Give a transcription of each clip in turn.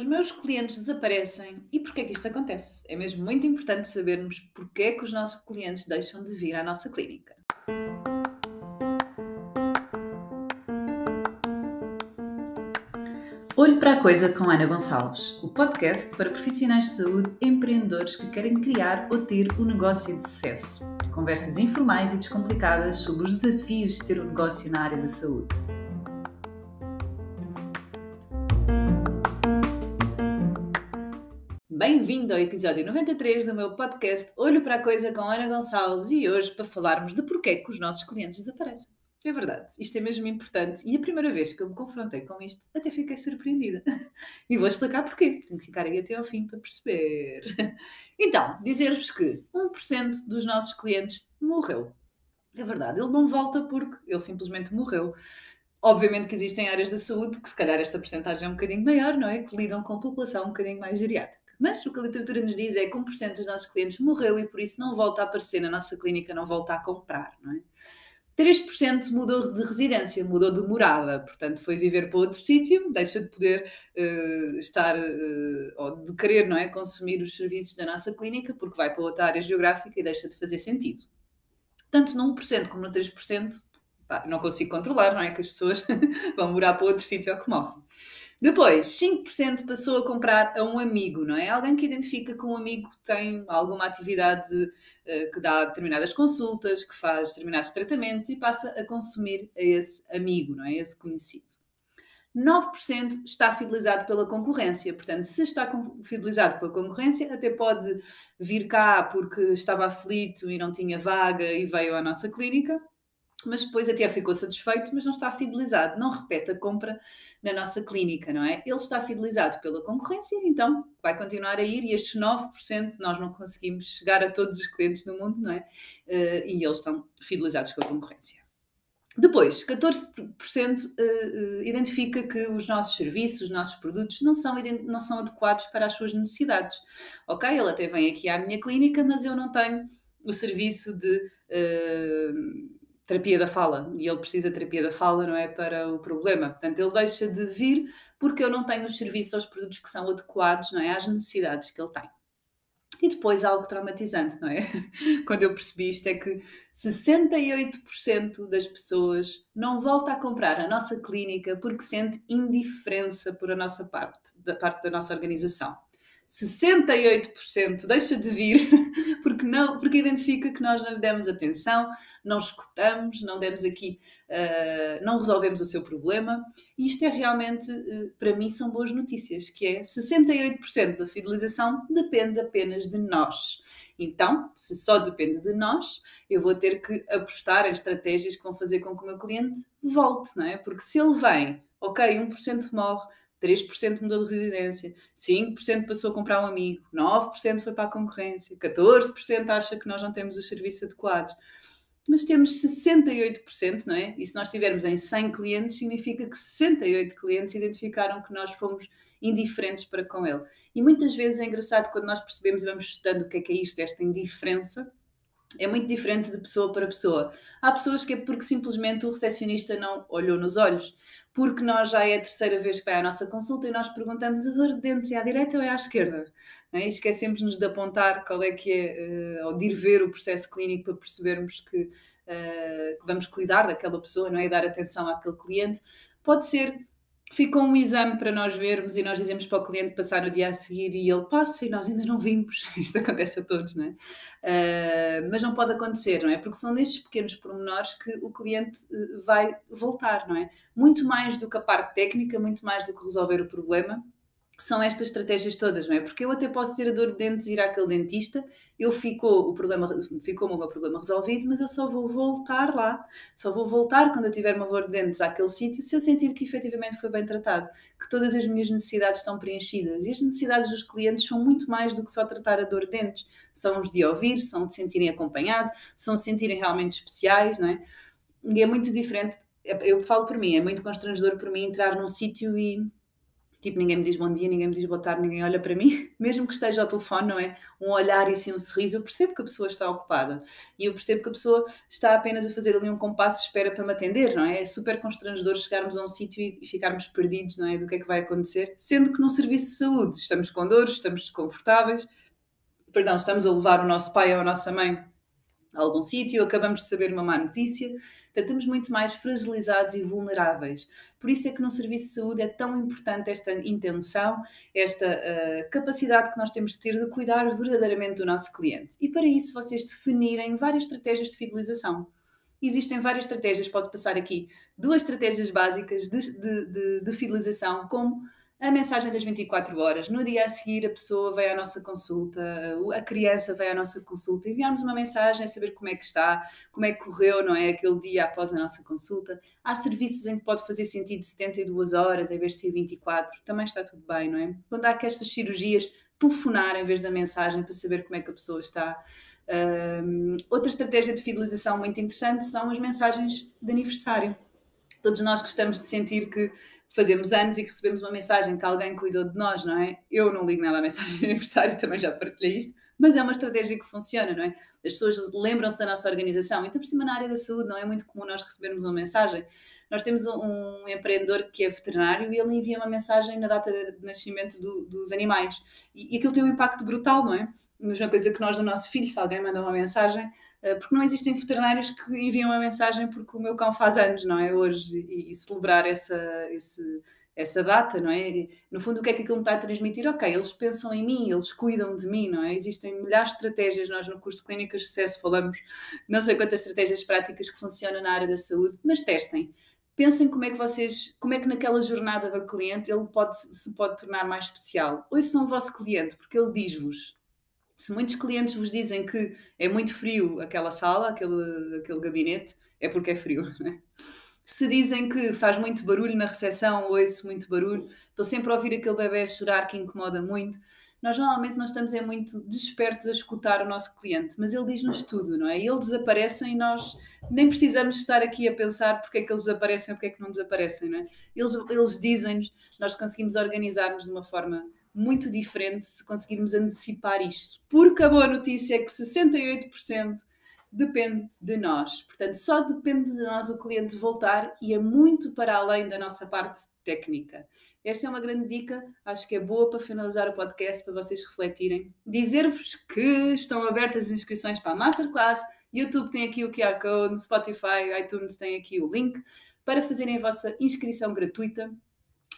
os meus clientes desaparecem e porquê que isto acontece? É mesmo muito importante sabermos porquê que os nossos clientes deixam de vir à nossa clínica. Olho para a Coisa com Ana Gonçalves, o podcast para profissionais de saúde empreendedores que querem criar ou ter um negócio de sucesso. Conversas informais e descomplicadas sobre os desafios de ter um negócio na área da saúde. Bem-vindo ao episódio 93 do meu podcast Olho para a Coisa com Ana Gonçalves e hoje para falarmos de porquê que os nossos clientes desaparecem. É verdade, isto é mesmo importante e a primeira vez que eu me confrontei com isto até fiquei surpreendida. E vou explicar porquê, tenho que ficar aí até ao fim para perceber. Então, dizer-vos que 1% dos nossos clientes morreu. É verdade, ele não volta porque ele simplesmente morreu. Obviamente que existem áreas da saúde que se calhar esta porcentagem é um bocadinho maior, não é? Que lidam com população um bocadinho mais geriátrica. Mas o que a literatura nos diz é que 1% dos nossos clientes morreu e por isso não volta a aparecer na nossa clínica, não volta a comprar, não é? 3% mudou de residência, mudou de morada, portanto foi viver para outro sítio, deixa de poder uh, estar, uh, ou de querer, não é, consumir os serviços da nossa clínica, porque vai para outra área geográfica e deixa de fazer sentido. Tanto no 1% como no 3%, pá, não consigo controlar, não é, que as pessoas vão morar para outro sítio ou que morrem. Depois, 5% passou a comprar a um amigo, não é? Alguém que identifica que um amigo tem alguma atividade uh, que dá determinadas consultas, que faz determinados tratamentos e passa a consumir a esse amigo, não é? Esse conhecido. 9% está fidelizado pela concorrência. Portanto, se está fidelizado pela concorrência, até pode vir cá porque estava aflito e não tinha vaga e veio à nossa clínica mas depois até ficou satisfeito, mas não está fidelizado, não repete a compra na nossa clínica, não é? Ele está fidelizado pela concorrência, então vai continuar a ir e estes 9% nós não conseguimos chegar a todos os clientes do mundo, não é? Uh, e eles estão fidelizados com a concorrência. Depois, 14% uh, uh, identifica que os nossos serviços, os nossos produtos não são, não são adequados para as suas necessidades. Ok, ele até vem aqui à minha clínica, mas eu não tenho o serviço de terapia da fala e ele precisa de terapia da fala, não é? Para o problema. Portanto, ele deixa de vir porque eu não tenho os serviços os produtos que são adequados, não é? Às necessidades que ele tem. E depois algo traumatizante, não é? Quando eu percebi isto é que 68% das pessoas não volta a comprar a nossa clínica porque sente indiferença por a nossa parte, da parte da nossa organização. 68% deixa de vir porque não porque identifica que nós não lhe demos atenção, não escutamos, não demos aqui, uh, não resolvemos o seu problema e isto é realmente, uh, para mim, são boas notícias, que é 68% da fidelização depende apenas de nós. Então, se só depende de nós, eu vou ter que apostar em estratégias que vão fazer com que o meu cliente volte, não é? Porque se ele vem, ok, 1% morre, 3% mudou de residência, 5% passou a comprar um amigo, 9% foi para a concorrência, 14% acha que nós não temos os serviços adequados. Mas temos 68%, não é? E se nós tivermos em 100 clientes, significa que 68 clientes identificaram que nós fomos indiferentes para com ele. E muitas vezes é engraçado quando nós percebemos e vamos estudando o que é que é isto, esta indiferença, é muito diferente de pessoa para pessoa. Há pessoas que é porque simplesmente o recepcionista não olhou nos olhos, porque nós já é a terceira vez que vai à nossa consulta e nós perguntamos a dor de dentes é à direita ou é à esquerda? É? E esquecemos-nos de apontar qual é que é, uh, ou de ir ver o processo clínico para percebermos que, uh, que vamos cuidar daquela pessoa, não é? E dar atenção àquele cliente. Pode ser ficou um exame para nós vermos e nós dizemos para o cliente passar no dia a seguir e ele passa e nós ainda não vimos. Isto acontece a todos, não é? Uh, mas não pode acontecer, não é? Porque são nestes pequenos pormenores que o cliente uh, vai voltar, não é? Muito mais do que a parte técnica, muito mais do que resolver o problema, são estas estratégias todas, não é? Porque eu até posso ter a dor de dentes ir àquele dentista, eu ficou o problema, ficou o meu problema resolvido, mas eu só vou voltar lá, só vou voltar quando eu tiver uma dor de dentes àquele sítio, se eu sentir que efetivamente foi bem tratado, que todas as minhas necessidades estão preenchidas. E as necessidades dos clientes são muito mais do que só tratar a dor de dentes, são os de ouvir, são de sentirem acompanhados, são de sentirem realmente especiais, não é? E é muito diferente, eu falo por mim, é muito constrangedor por mim entrar num sítio e Tipo, ninguém me diz bom dia, ninguém me diz boa tarde, ninguém olha para mim, mesmo que esteja ao telefone, não é? Um olhar e assim um sorriso, eu percebo que a pessoa está ocupada e eu percebo que a pessoa está apenas a fazer ali um compasso de espera para me atender, não é? É super constrangedor chegarmos a um sítio e, ficarmos perdidos, não é? Do que é que vai acontecer, sendo que num serviço de saúde estamos com dores, estamos desconfortáveis, perdão, estamos a levar o nosso pai ou a nossa mãe a algum sítio, acabamos de saber uma má notícia, portanto, estamos muito mais fragilizados e vulneráveis. Por isso é que no serviço de saúde é tão importante esta intenção, esta uh, capacidade que nós temos de ter de cuidar verdadeiramente do nosso cliente. E para isso vocês definirem várias estratégias de fidelização. Existem várias estratégias, posso passar aqui duas estratégias básicas de, de, de, de fidelização, como a mensagem das 24 horas. No dia a seguir, a pessoa vem à nossa consulta, a criança vem à nossa consulta, enviarmos uma mensagem, saber como é que está, como é que correu, não é? Aquele dia após a nossa consulta. Há serviços em que pode fazer sentido 72 horas em vez de ser 24, também está tudo bem, não é? Quando há estas cirurgias, telefonar em vez da mensagem para saber como é que a pessoa está. Um, outra estratégia de fidelização muito interessante são as mensagens de aniversário. Todos nós gostamos de sentir que fazemos anos e que recebemos uma mensagem que alguém cuidou de nós, não é? Eu não ligo nada à mensagem de aniversário, também já partilhei isto, mas é uma estratégia que funciona, não é? As pessoas lembram-se da nossa organização. Então, por cima, na área da saúde, não é muito comum nós recebermos uma mensagem. Nós temos um, empreendedor que é veterinário e ele envia uma mensagem na data de nascimento do, dos animais. E, e aquilo tem um impacto brutal, não é? A mesma coisa que nós do nosso filho, se alguém manda uma mensagem, eh, porque não existem veterinários que enviam uma mensagem porque o meu cão faz anos, não é? Hoje, e, e celebrar essa, esse, essa data, não é? No fundo, o que é que aquilo me está a transmitir? Ok, eles pensam em mim, eles cuidam de mim, não é? Existem milhares de estratégias, nós no curso de de Sucesso falamos não sei quantas estratégias práticas que funcionam na área da saúde, mas testem. Pensem como é que vocês, como é que naquela jornada do cliente ele pode, se pode tornar mais especial. Ouçam o vosso cliente, porque ele diz-vos, se muitos clientes vos dizem que é muito frio aquela sala, aquele, aquele gabinete, é porque é frio. Né? Se dizem que faz muito barulho na recepção, ouço muito barulho, estou sempre a ouvir aquele bebê chorar que incomoda muito. Nós normalmente não estamos é muito despertos a escutar o nosso cliente, mas ele diz-nos tudo, não é? E eles desaparecem e nós nem precisamos estar aqui a pensar porque é que eles desaparecem ou porque é que não desaparecem, não é? Eles, eles dizem-nos, nós conseguimos organizar-nos de uma forma muito diferente se conseguirmos antecipar isto. Porque a boa notícia é que 68% depende de nós. Portanto, só depende de nós o cliente voltar e é muito para além da nossa parte técnica. Esta é uma grande dica, acho que é boa para finalizar o podcast, para vocês refletirem. Dizer-vos que estão abertas as inscrições para a Masterclass, YouTube tem aqui o QR Code, Spotify, iTunes tem aqui o link para fazerem a vossa inscrição gratuita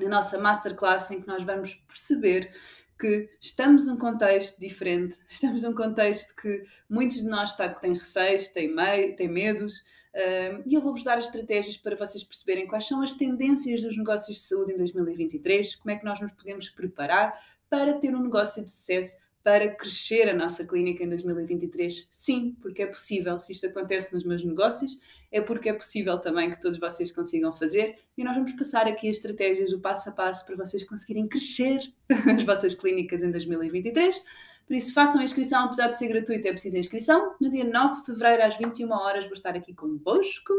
na nossa masterclass em que nós vamos perceber que estamos num contexto diferente, estamos num contexto que muitos de nós têm receios, têm, têm medos, uh, e eu vou-vos dar estratégias para vocês perceberem quais são as tendências dos negócios de saúde em 2023, como é que nós nos podemos preparar para ter um negócio de sucesso para crescer a nossa clínica em 2023? Sim, porque é possível. Se isto acontece nos meus negócios, é porque é possível também que todos vocês consigam fazer. E nós vamos passar aqui as estratégias do passo a passo para vocês conseguirem crescer as vossas clínicas em 2023. Por isso, façam a inscrição, apesar de ser gratuita, é preciso a inscrição. No dia 9 de fevereiro, às 21 horas, vou estar aqui convosco.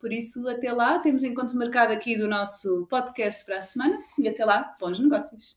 Por isso, até lá, temos encontro marcado aqui do nosso podcast para a semana. E até lá, bons negócios!